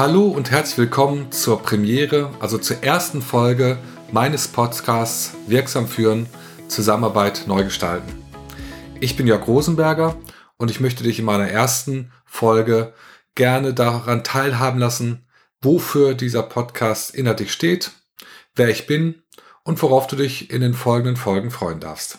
Hallo und herzlich willkommen zur Premiere, also zur ersten Folge meines Podcasts Wirksam führen, Zusammenarbeit neu gestalten. Ich bin Jörg Rosenberger und ich möchte dich in meiner ersten Folge gerne daran teilhaben lassen, wofür dieser Podcast inhaltlich steht, wer ich bin und worauf du dich in den folgenden Folgen freuen darfst.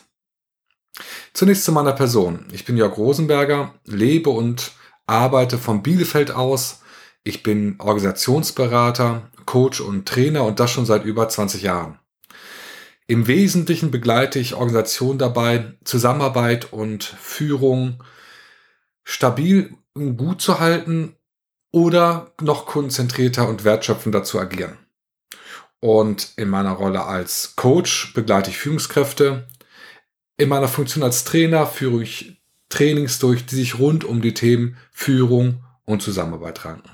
Zunächst zu meiner Person. Ich bin Jörg Rosenberger, lebe und arbeite von Bielefeld aus ich bin Organisationsberater, Coach und Trainer und das schon seit über 20 Jahren. Im Wesentlichen begleite ich Organisationen dabei, Zusammenarbeit und Führung stabil und gut zu halten oder noch konzentrierter und wertschöpfender zu agieren. Und in meiner Rolle als Coach begleite ich Führungskräfte. In meiner Funktion als Trainer führe ich Trainings durch, die sich rund um die Themen Führung und Zusammenarbeit ranken.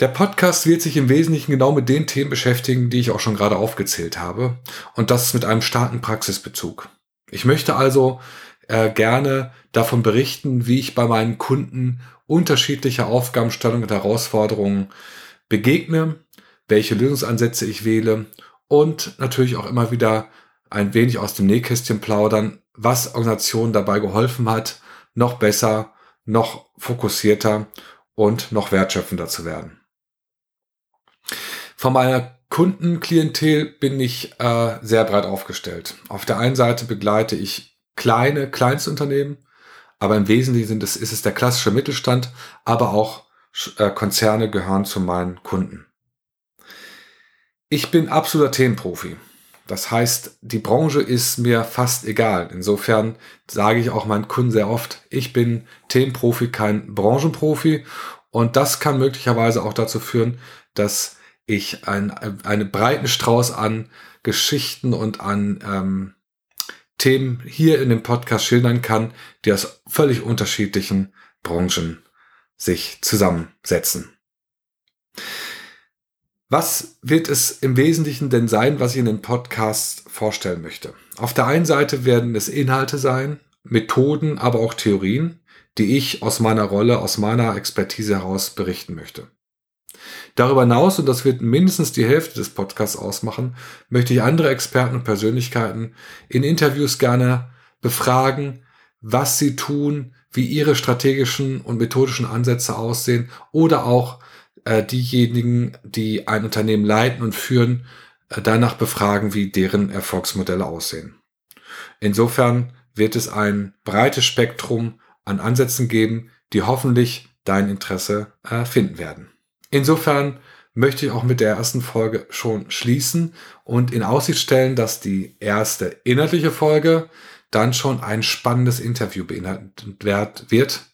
Der Podcast wird sich im Wesentlichen genau mit den Themen beschäftigen, die ich auch schon gerade aufgezählt habe. Und das mit einem starken Praxisbezug. Ich möchte also äh, gerne davon berichten, wie ich bei meinen Kunden unterschiedliche Aufgabenstellungen und Herausforderungen begegne, welche Lösungsansätze ich wähle und natürlich auch immer wieder ein wenig aus dem Nähkästchen plaudern, was Organisationen dabei geholfen hat, noch besser, noch fokussierter und noch wertschöpfender zu werden. Von meiner Kundenklientel bin ich äh, sehr breit aufgestellt. Auf der einen Seite begleite ich kleine Kleinstunternehmen, aber im Wesentlichen sind es, ist es der klassische Mittelstand, aber auch äh, Konzerne gehören zu meinen Kunden. Ich bin absoluter Themenprofi. Das heißt, die Branche ist mir fast egal. Insofern sage ich auch meinen Kunden sehr oft, ich bin Themenprofi, kein Branchenprofi. Und das kann möglicherweise auch dazu führen, dass ich ein, einen breiten Strauß an Geschichten und an ähm, Themen hier in dem Podcast schildern kann, die aus völlig unterschiedlichen Branchen sich zusammensetzen. Was wird es im Wesentlichen denn sein, was ich in dem Podcast vorstellen möchte? Auf der einen Seite werden es Inhalte sein, Methoden, aber auch Theorien, die ich aus meiner Rolle, aus meiner Expertise heraus berichten möchte. Darüber hinaus, und das wird mindestens die Hälfte des Podcasts ausmachen, möchte ich andere Experten und Persönlichkeiten in Interviews gerne befragen, was sie tun, wie ihre strategischen und methodischen Ansätze aussehen oder auch äh, diejenigen, die ein Unternehmen leiten und führen, äh, danach befragen, wie deren Erfolgsmodelle aussehen. Insofern wird es ein breites Spektrum an Ansätzen geben, die hoffentlich dein Interesse äh, finden werden. Insofern möchte ich auch mit der ersten Folge schon schließen und in Aussicht stellen, dass die erste inhaltliche Folge dann schon ein spannendes Interview beinhaltet wird.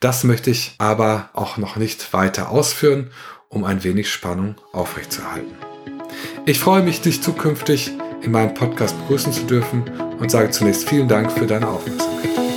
Das möchte ich aber auch noch nicht weiter ausführen, um ein wenig Spannung aufrechtzuerhalten. Ich freue mich, dich zukünftig in meinem Podcast begrüßen zu dürfen und sage zunächst vielen Dank für deine Aufmerksamkeit.